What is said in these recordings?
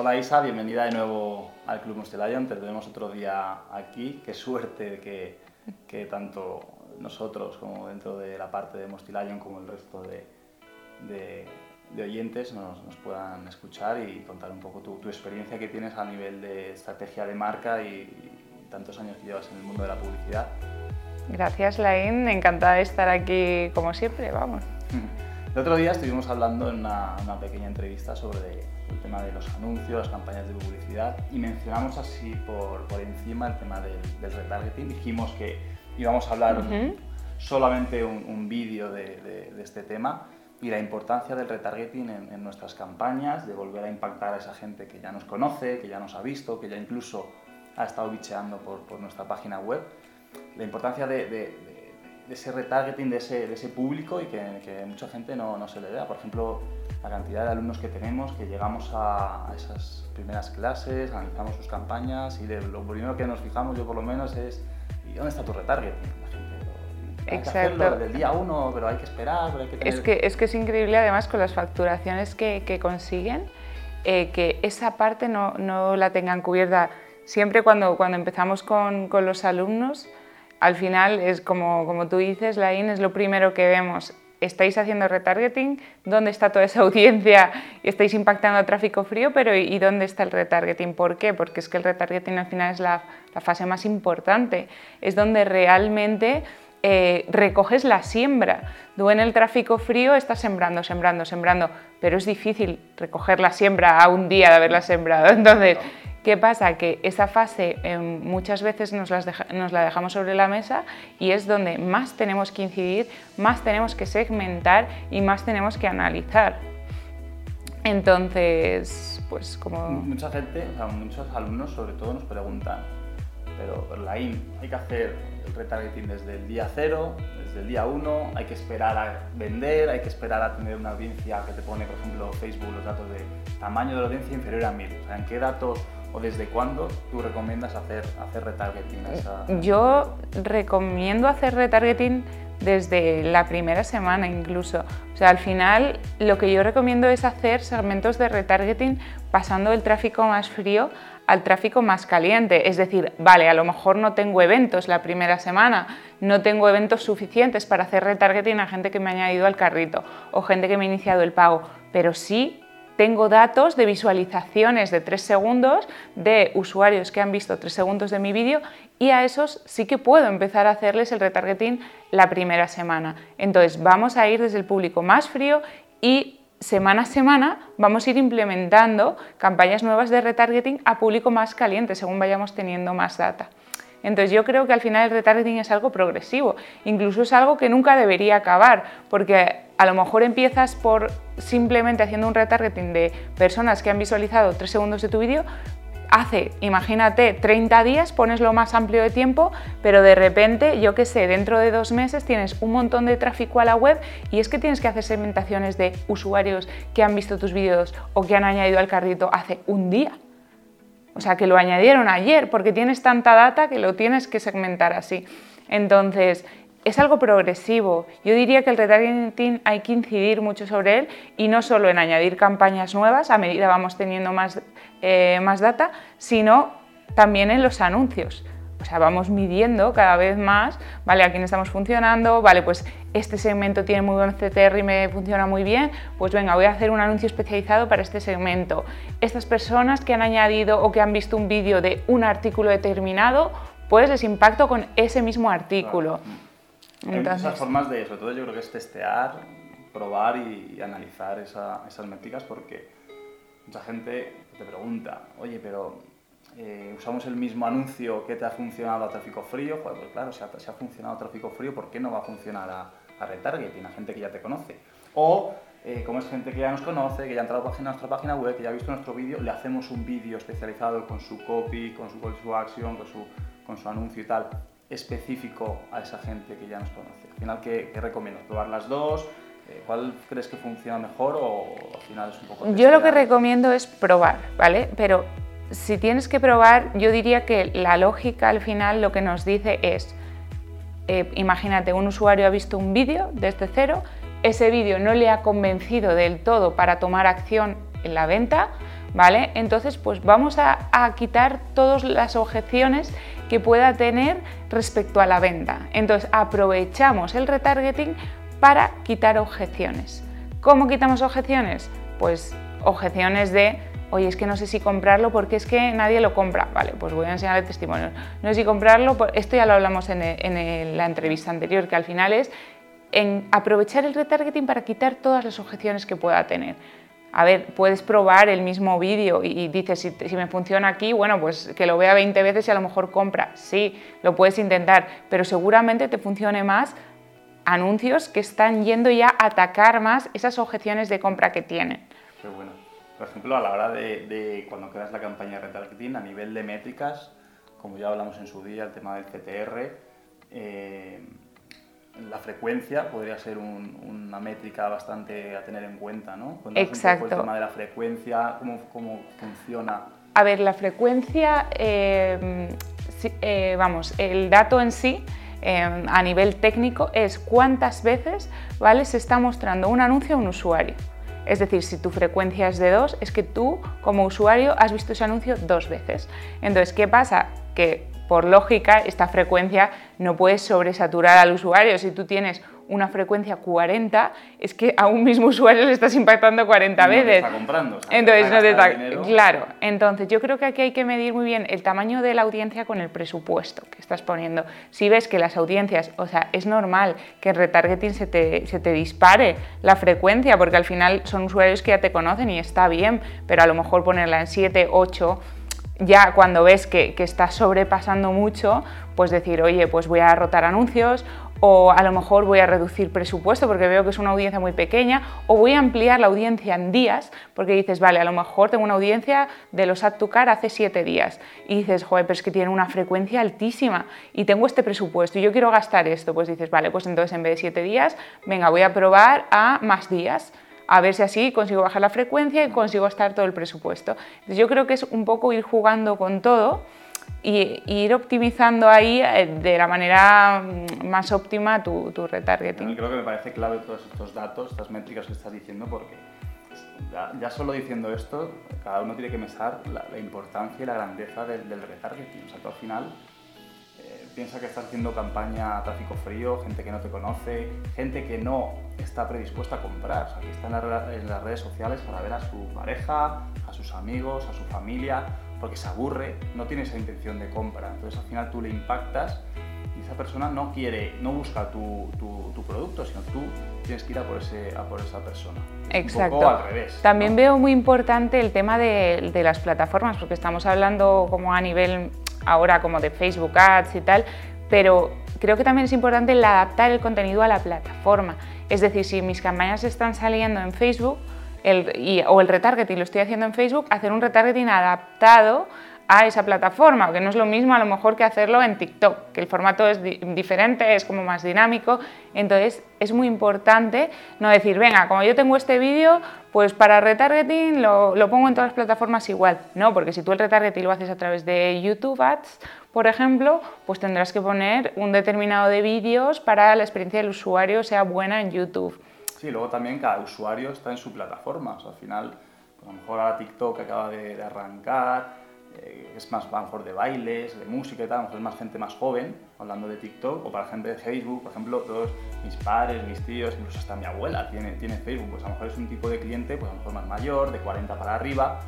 Hola Isa, bienvenida de nuevo al Club Mostelayon. Te tenemos otro día aquí. Qué suerte que, que tanto nosotros como dentro de la parte de Mostelayon como el resto de, de, oyentes nos, nos, puedan escuchar y contar un poco tu, tu, experiencia que tienes a nivel de estrategia de marca y, y tantos años que llevas en el mundo de la publicidad. Gracias, Lain. Encantada de estar aquí como siempre, vamos. El otro día estuvimos hablando en una, una pequeña entrevista sobre el tema de los anuncios, las campañas de publicidad y mencionamos así por, por encima el tema del, del, retargeting. Dijimos que íbamos a hablar uh -huh. solamente un, un vídeo de, de, de, este tema y la importancia del retargeting en, en, nuestras campañas, de volver a impactar a esa gente que ya nos conoce, que ya nos ha visto, que ya incluso ha estado bicheando por, por nuestra página web. La importancia de, de ese retargeting, de ese, de ese público y que, que mucha gente no, no, se le vea. Por ejemplo, la cantidad de alumnos que tenemos, que llegamos a, esas primeras clases, analizamos sus campañas y de, lo primero que nos fijamos, yo por lo menos, es ¿y dónde está tu retargeting? La gente, hay Exacto. que hacerlo del día uno, pero hay que esperar, pero hay que tener... Es que es, que es increíble además con las facturaciones que, que consiguen, eh, que esa parte no, no, la tengan cubierta. Siempre cuando, cuando empezamos con, con los alumnos, al final es como, como tú dices, Lain, es lo primero que vemos. Estáis haciendo retargeting, ¿dónde está toda esa audiencia? Estáis impactando a tráfico frío, pero ¿y dónde está el retargeting? ¿Por qué? Porque es que el retargeting al final es la, la fase más importante, es donde realmente eh, recoges la siembra. Tú en el tráfico frío estás sembrando, sembrando, sembrando, pero es difícil recoger la siembra a un día de haberla sembrado. Entonces, ¿Qué pasa? Que esa fase eh, muchas veces nos, deja, nos, la dejamos sobre la mesa y es donde más tenemos que incidir, más tenemos que segmentar y más tenemos que analizar. Entonces, pues como... Mucha gente, o sea, muchos alumnos sobre todo nos preguntan, pero la IN, hay que hacer el retargeting desde el día cero, desde el día uno, hay que esperar a vender, hay que esperar a tener una audiencia que te pone, por ejemplo, Facebook, los datos de tamaño de la audiencia inferior a 1000. O sea, ¿en qué datos o desde cuándo tú recomiendas hacer, hacer retargeting? Esa... Yo recomiendo hacer retargeting desde la primera semana incluso. O sea, al final lo que yo recomiendo es hacer segmentos de retargeting pasando del tráfico más frío al tráfico más caliente. Es decir, vale, a lo mejor no tengo eventos la primera semana, no tengo eventos suficientes para hacer retargeting a gente que me ha añadido al carrito o gente que me ha iniciado el pago, pero sí tengo datos de visualizaciones de 3 segundos de usuarios que han visto 3 segundos de mi vídeo y a esos sí que puedo empezar a hacerles el retargeting la primera semana. Entonces vamos a ir desde el público más frío y semana a semana vamos a ir implementando campañas nuevas de retargeting a público más caliente según vayamos teniendo más data. Entonces yo creo que al final el retargeting es algo progresivo, incluso es algo que nunca debería acabar, porque a lo mejor empiezas por simplemente haciendo un retargeting de personas que han visualizado 3 segundos de tu vídeo, hace, imagínate, 30 días, pones lo más amplio de tiempo, pero de repente, yo qué sé, dentro de dos meses tienes un montón de tráfico a la web y es que tienes que hacer segmentaciones de usuarios que han visto tus vídeos o que han añadido al carrito hace un día. O sea, que lo añadieron ayer, porque tienes tanta data que lo tienes que segmentar así. Entonces, es algo progresivo. Yo diría que el retargeting hay que incidir mucho sobre él y no solo en añadir campañas nuevas a medida vamos teniendo más, eh, más data, sino también en los anuncios. O sea, vamos midiendo cada vez más, ¿vale? A quién estamos funcionando, ¿vale? Pues este segmento tiene muy buen CTR y me funciona muy bien, pues venga, voy a hacer un anuncio especializado para este segmento. Estas personas que han añadido o que han visto un vídeo de un artículo determinado, pues les impacto con ese mismo artículo. Entonces... Hay muchas formas de, sobre todo yo creo que es testear, probar y, y analizar esa, esas métricas porque mucha gente te pregunta, oye, pero eh, usamos el mismo anuncio que te ha funcionado a tráfico frío, pues claro, si ha, si ha funcionado a tráfico frío, ¿por qué no va a funcionar a, a retargeting, a gente que ya te conoce? O, eh, como es gente que ya nos conoce, que ya ha entrado a nuestra página web, que ya ha visto nuestro vídeo, le hacemos un vídeo especializado con su copy, con su call to action, con su, con su anuncio y tal, específico a esa gente que ya nos conoce. Al final, ¿qué, qué recomiendo? ¿Probar las dos? Eh, ¿Cuál crees que funciona mejor o al final es un poco... Yo lo que recomiendo es probar, ¿vale? Pero si tienes que probar, yo diría que la lógica al final lo que nos dice es, eh, imagínate, un usuario ha visto un vídeo desde cero, ese vídeo no le ha convencido del todo para tomar acción en la venta, ¿vale? Entonces, pues vamos a, a quitar todas las objeciones que pueda tener respecto a la venta. Entonces, aprovechamos el retargeting para quitar objeciones. ¿Cómo quitamos objeciones? Pues objeciones de oye, es que no sé si comprarlo porque es que nadie lo compra. Vale, pues voy a enseñarle testimonios. No sé si comprarlo, esto ya lo hablamos en, en, la entrevista anterior, que al final es en aprovechar el retargeting para quitar todas las objeciones que pueda tener. A ver, puedes probar el mismo vídeo y, dices, si, me funciona aquí, bueno, pues que lo vea 20 veces y a lo mejor compra. Sí, lo puedes intentar, pero seguramente te funcione más anuncios que están yendo ya a atacar más esas objeciones de compra que tienen. Qué bueno. Por ejemplo, a la hora de, cuando creas la campaña de retargeting, a nivel de métricas, como ya hablamos en su día, el tema del CTR, la frecuencia podría ser una métrica bastante a tener en cuenta, ¿no? Exacto. el tema de la frecuencia, cómo, cómo funciona. A ver, la frecuencia, eh, eh, vamos, el dato en sí a nivel técnico es cuántas veces ¿vale? se está mostrando un anuncio a un usuario. Es decir, si tu frecuencia es de dos, es que tú como usuario has visto ese anuncio dos veces. Entonces, ¿qué pasa? Que por lógica esta frecuencia no puedes sobresaturar al usuario. Si tú tienes una frecuencia 40, es que a un mismo usuario le estás impactando 40 no veces. Te está comprando. entonces, no te está... Claro, entonces yo creo que aquí hay que medir muy bien el tamaño de la audiencia con el presupuesto que estás poniendo. Si ves que las audiencias, o sea, es normal que en retargeting se te, se te dispare la frecuencia, porque al final son usuarios que ya te conocen y está bien, pero a lo mejor ponerla en 7, 8 ya cuando ves que, que estás sobrepasando mucho, pues decir, oye, pues voy a rotar anuncios o a lo mejor voy a reducir presupuesto porque veo que es una audiencia muy pequeña, o voy a ampliar la audiencia en días porque dices, vale, a lo mejor tengo una audiencia de los Add to Car hace siete días y dices, joder, pero es que tiene una frecuencia altísima y tengo este presupuesto y yo quiero gastar esto, pues dices, vale, pues entonces en vez de siete días, venga, voy a probar a más días a ver si así consigo bajar la frecuencia y consigo estar todo el presupuesto. Entonces yo creo que es un poco ir jugando con todo y, ir optimizando ahí eh, de la manera mm, más óptima tu, tu retargeting. Creo que me parece clave todos estos datos, estas métricas que estás diciendo, porque ya, solo diciendo esto, cada uno tiene que pensar la, importancia y la grandeza del, del retargeting. O sea, que al final piensa que estás haciendo campaña tráfico frío, gente que no te conoce, gente que no está predispuesta a comprar, o sea, que está en, en las redes sociales para ver a su pareja, a sus amigos, a su familia porque se aburre, no tiene esa intención de compra. Entonces al final tú le impactas y esa persona no quiere, no busca tu, tu, producto, sino tú tienes que ir a por, ese, a por esa persona. Exacto. Un poco al revés. También veo muy importante el tema de, de, las plataformas, porque estamos hablando como a nivel ahora como de Facebook Ads y tal, pero creo que también es importante el adaptar el contenido a la plataforma. Es decir, si mis campañas están saliendo en Facebook, o el retargeting lo estoy haciendo en Facebook, hacer un retargeting adaptado a esa plataforma, que no es lo mismo a lo mejor que hacerlo en TikTok, que el formato es diferente, es como más dinámico, entonces es muy importante no decir, venga, como yo tengo este vídeo, pues para retargeting lo, pongo en todas las plataformas igual, no, porque si tú el retargeting lo haces a través de YouTube Ads, por ejemplo, pues tendrás que poner un determinado de vídeos para la experiencia del usuario sea buena en YouTube. Sí, luego también cada usuario está en su plataforma. O sea, al final, a lo mejor ahora TikTok acaba de, arrancar, eh, es más a lo mejor de bailes, de música y tal, a lo mejor es más gente más joven hablando de TikTok, o para gente de Facebook, por ejemplo, todos mis padres, mis tíos, incluso hasta mi abuela tiene, tiene Facebook, pues a lo mejor es un tipo de cliente pues a lo mejor más mayor, de 40 para arriba,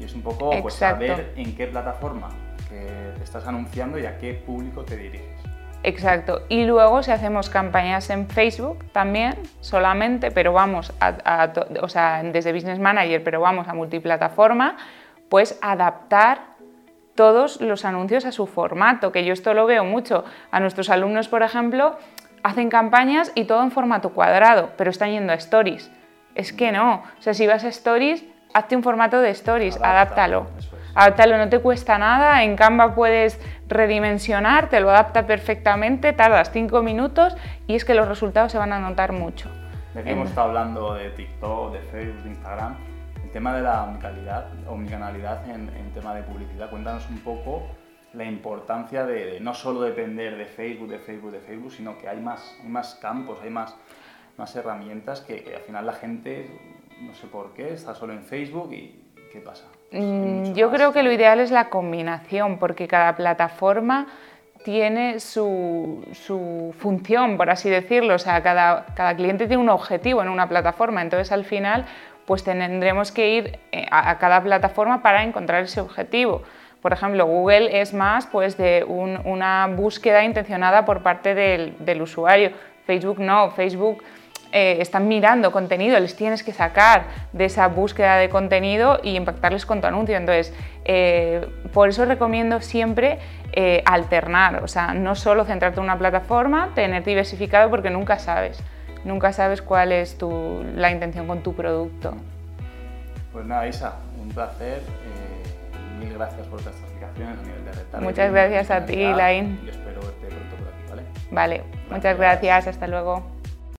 y es un poco pues, saber en qué plataforma que te estás anunciando y a qué público te diriges. Exacto. Y luego si hacemos campañas en Facebook también, solamente, pero vamos a, o sea, desde Business Manager, pero vamos a multiplataforma, pues adaptar todos los anuncios a su formato, que yo esto lo veo mucho. A nuestros alumnos, por ejemplo, hacen campañas y todo en formato cuadrado, pero están yendo a stories. Es que no. O sea, si vas a stories, hazte un formato de stories, adáptalo. Adáptalo, no te cuesta nada. En Canva puedes redimensionar, te lo adapta perfectamente, tardas 5 minutos y es que los resultados se van a notar mucho. De hemos estado hablando de TikTok, de Facebook, de Instagram. Tema de la omnicanalidad, omnicanalidad en, en tema de publicidad, cuéntanos un poco la importancia de, no solo depender de Facebook, de Facebook, de Facebook, sino que hay más, hay más campos, hay más, más herramientas que, que al final la gente, no sé por qué, está solo en Facebook y ¿qué pasa? Mm, yo creo que lo ideal es la combinación, porque cada plataforma tiene su, su, función, por así decirlo. O sea, cada, cada, cliente tiene un objetivo en una plataforma. Entonces, al final, pues tendremos que ir eh, a, cada plataforma para encontrar ese objetivo. Por ejemplo, Google es más pues, de una búsqueda intencionada por parte del, usuario. Facebook no. Facebook eh, están mirando contenido, les tienes que sacar de esa búsqueda de contenido y impactarles con tu anuncio. Entonces, eh, por eso recomiendo siempre alternar, o sea, no solo centrarte en una plataforma, tener diversificado porque nunca sabes, nunca sabes cuál es tu, la intención con tu producto. Pues nada, Isa, un placer. mil gracias por estas explicaciones a nivel de retardo. Muchas gracias a ti, Lain. Y espero verte pronto por aquí, ¿vale? Vale, muchas gracias, hasta luego.